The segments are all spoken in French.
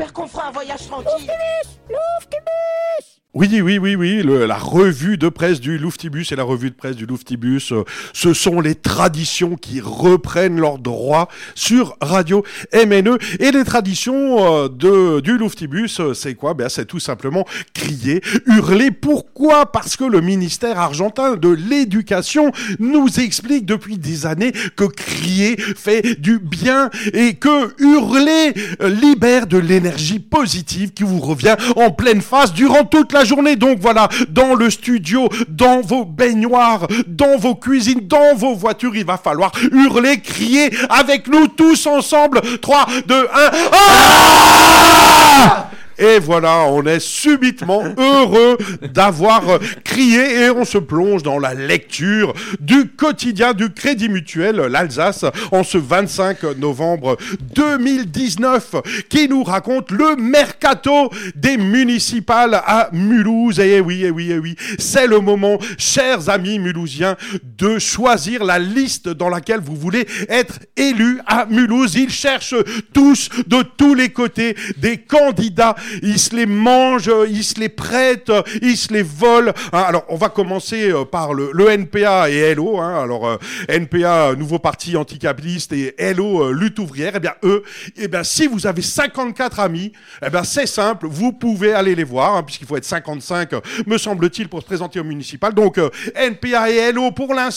J'espère qu'on fera un voyage tranquille. Oui, oui, oui, oui, le- la revue de presse du Louftibus et la revue de presse du Louftibus, euh, ce sont les traditions qui reprennent leurs droits sur Radio MNE. Et les traditions euh, de, du Louftibus, euh, c'est quoi? Ben, C'est tout simplement crier, hurler. Pourquoi? Parce que le ministère argentin de l'éducation nous explique depuis des années que crier fait du bien et que hurler libère de l'énergie positive qui vous revient en pleine face durant toute la journée. Donc voilà, dans le studio, dans vos baignoires, dans vos cuisines, dans vos voitures, il va falloir hurler, crier avec nous tous ensemble. 3, 2, 1. Ah et voilà, on est subitement heureux d'avoir euh, crié et on se plonge dans la lecture du quotidien du Crédit Mutuel, l'Alsace, en ce 25 novembre 2019, qui nous raconte le mercato des municipales à Mulhouse. Et oui, et oui, et oui, c'est le moment, chers amis mulhousiens, de choisir la liste dans laquelle vous voulez être élu à Mulhouse. Ils cherchent tous, de tous les côtés, des candidats ils se les mangent, ils se les prêtent, ils se les volent. Hein, alors, on va commencer euh, par le, NPA et Hello. Hein, alors, euh, NPA, nouveau parti anticapitaliste, et Hello, euh, lutte ouvrière. Eh bien, eux, eh bien, si vous avez 54 amis, eh bien, c'est simple, vous pouvez aller les voir, hein, puisqu'il faut être 55, euh, me semble-t-il, pour se présenter au municipal. Donc, NPA et Hello, pour l'instant,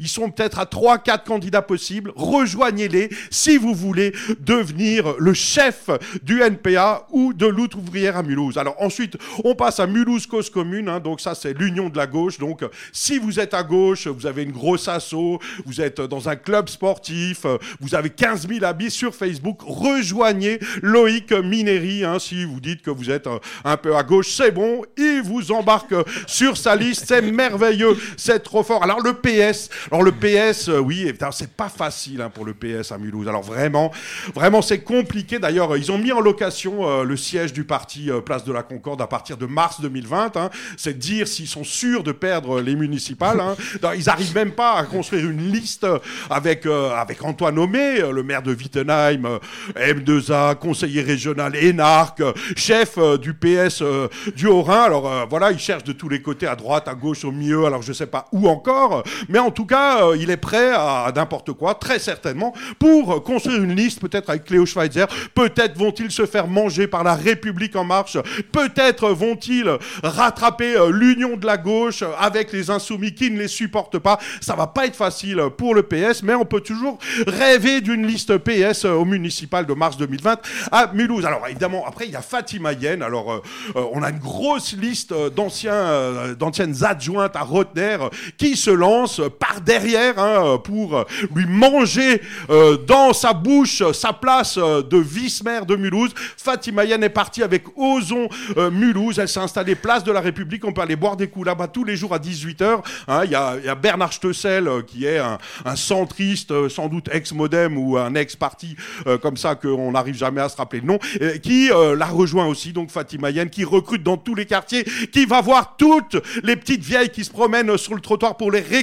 ils sont peut-être à 3-4 candidats possibles. Rejoignez-les si vous voulez devenir le chef du NPA ou de lutte ouvrière à Mulhouse. Alors ensuite, on passe à Mulhouse Cause Commune, hein, donc ça c'est l'union de la gauche. Donc si vous êtes à gauche, vous avez une grosse asso, vous êtes dans un club sportif, vous avez 15 000 habits sur Facebook, rejoignez Loïc Mineri. Hein, si vous dites que vous êtes un peu à gauche, c'est bon, il vous embarque sur sa liste, c'est merveilleux, c'est trop fort. Alors le PS, alors le PS, euh, oui, c'est pas facile hein, pour le PS à Mulhouse. Alors vraiment, vraiment c'est compliqué. D'ailleurs, ils ont mis en location euh, le siège du parti euh, Place de la Concorde à partir de mars 2020. hein. C'est dire s'ils sont sûrs de perdre les municipales. hein. Ils arrivent même pas à construire une liste avec, euh, avec Antoine Homé, euh, le maire de Wittenheim, euh, M2A, conseiller régional énarque, euh, chef euh, du PS euh, du Haut-Rhin. Alors euh, voilà, il cherche de tous les côtés, à droite, à gauche, au milieu, alors je sais pas où encore, mais en tout cas, euh, il est prêt à, n'importe quoi, très certainement, pour construire une liste, peut-être avec Cléo Schweitzer, peut-être vont-ils se faire manger par la République en marche, peut-être vont-ils rattraper euh, l'union de la gauche euh, avec les insoumis qui ne les supportent pas. Ça va pas être facile pour le PS, mais on peut toujours rêver d'une liste PS au municipal de mars 2020 à Mulhouse. Alors évidemment, après il y a Fatima Yen. Alors on a une grosse liste d'anciens, d'anciennes adjointes à Rotner qui se lancent euh, par derrière hein, pour euh, lui manger euh, dans sa bouche euh, sa place euh, de vice-maire de Mulhouse. Fatima Yen est partie avec Ozon euh, Mulhouse. Elle s'est installée place de la République. On peut aller boire des coups là-bas tous les jours à 18h. Il y, a, il y a Bernard Stessel euh, qui est un, centriste, euh, sans doute ex-modem ou un ex-parti euh, comme ça qu'on n'arrive jamais à se rappeler le nom, euh, qui euh, la rejoint aussi, donc Fatima Yen, qui recrute dans tous les quartiers, qui va voir toutes les petites vieilles qui se promènent sur le trottoir pour les récupérer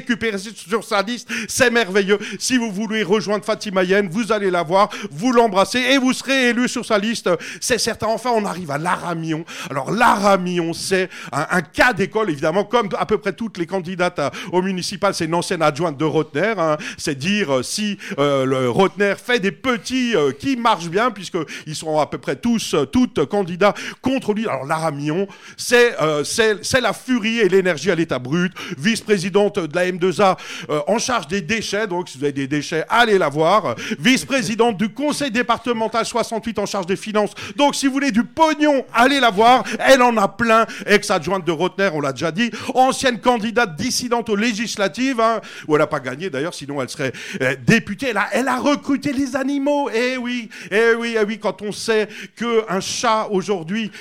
sur sa liste. C'est merveilleux. Si vous voulez rejoindre Fatima Yen, vous allez la voir, vous l'embrasser et vous serez élu sur sa liste. C'est certain. Enfin, on arrive à Laramillon. Alors, Laramillon, c'est un, cas d'école, évidemment, comme à peu près toutes les candidates à- au municipal, c'est une ancienne adjointe de Rotner. hein. C'est dire euh, si euh, Rotner fait des petits euh, qui marchent bien, puisqu'ils sont à peu près tous, euh, toutes candidats contre lui. Alors, euh, c'est c'est la furie et l'énergie à l'état brut. Vice-présidente de la M2A euh, en charge des déchets. Donc, si vous avez des déchets, allez la voir. Vice-présidente du conseil départemental 68 en charge des finances. Donc, si vous voulez du pognon, allez la voir. Elle en a plein. Ex-adjointe de Rotner, on l'a déjà dit. Ancienne candidate dissidente aux législatives, hein, où elle n'a pas gagné d'ailleurs, sinon elle serait euh, députée. Elle a, recruté les animaux. Eh oui, eh oui, eh oui, quand on sait qu'un chat aujourd'hui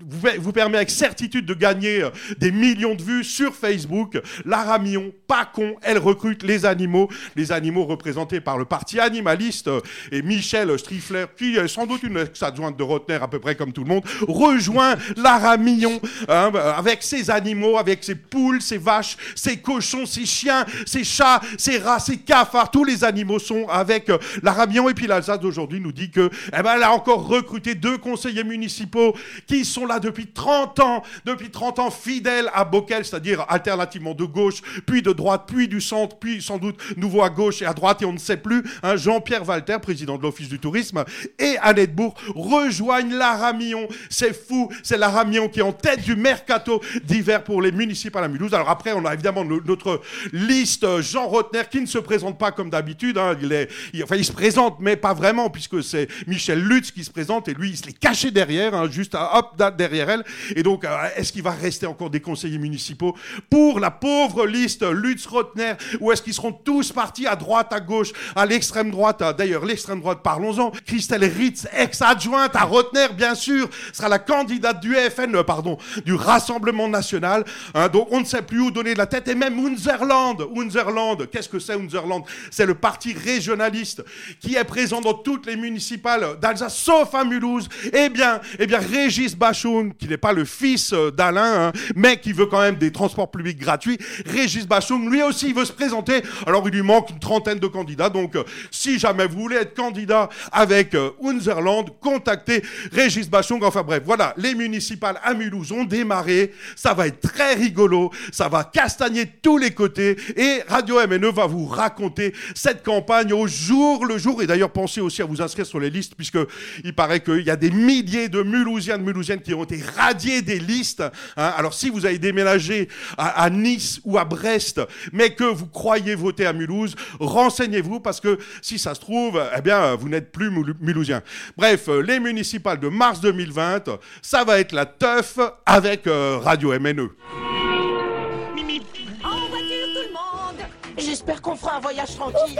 vous, vous permet avec certitude de gagner euh, des millions de vues sur Facebook, Lara Millon, pas con, elle recrute les animaux, les animaux représentés par le parti animaliste. Et Michel Strifler, qui est sans doute une ex-adjointe de Rotner à peu près comme tout le monde, rejoint Lara Millon hein, avec ses animaux, avec ses poules, ses vaches, ses cochons, ses chiens, ses chats, ses rats, ses cafards, tous les animaux sont avec euh, Lara Millon et puis l'Alsace d'aujourd'hui nous dit que eh ben, elle a encore recruté deux conseillers municipaux qui sont là depuis 30 ans, depuis 30 ans fidèles à Bockel, c'est-à-dire alternativement de gauche, puis de droite, puis du centre, puis sans doute nouveau à gauche et à droite, et on ne sait plus. Hein, Jean-Pierre Walter, président de l'Office du tourisme, et Annette Bourg rejoignent Lara Millon. C'est fou, c'est Lara Millon qui est en tête du mercato d'hiver pour les municipales à Mulhouse. Alors après, on a évidemment notre liste Jean Rotner qui ne se présente pas comme d'habitude. Hein. Il, enfin, il se présente, mais pas vraiment, puisque c'est Michel Lutz qui se présente et lui, il se l'est caché derrière, hein, juste hop, derrière elle. Et donc, euh, est-ce qu'il va rester encore des conseillers municipaux pour la pauvre liste Lutz-Rotner ou est-ce qu'ils seront tous partis à droite, à gauche, à l'extrême droite D'ailleurs, l'extrême droite, parlons-en. Christelle Ritz, ex-adjointe à Rotner, bien sûr, sera la candidate du FN, euh, pardon, du Rassemblement National. Hein, donc, on ne sait plus où donner de la tête. Et même Unzerland, Unzerland, qu'est-ce que c'est Unzerland C'est le parti régionaliste qui est présent dans toutes les municipales d'Alsace, sauf à Mulhouse. Eh bien, eh bien, Régis Bachung, qui n'est pas le fils euh, d'Alain, hein, mais qui veut quand même des transports publics gratuits, Régis Bachung, lui aussi, il veut se présenter. Alors, il lui manque une trentaine de candidats. Donc, euh, si jamais vous voulez être candidat avec euh, Unzerland, contactez Régis Bachung. Enfin bref, voilà, les municipales à Mulhouse ont démarré. Ça va être très rigolo. Ça va castagner tous les côtés. Et Radio MNE va vous raconter cette campagne au jour le jour. Et d'ailleurs, pensez aussi à vous inscrire sur les listes, puisque il paraît qu'il y a des milliers de Mulhousiens, de Mulhousiennes qui ont été radiés des listes. Hein. Alors, si vous avez déménagé à, Nice ou à Brest, mais que vous croyez voter à Mulhouse, renseignez-vous, parce que si ça se trouve, eh bien, vous n'êtes plus Mulhousien. Bref, euh, les municipales de mars 2020, ça va être la teuf avec euh, Radio MNE. En voiture tout le monde J'espère qu'on fera un voyage tranquille.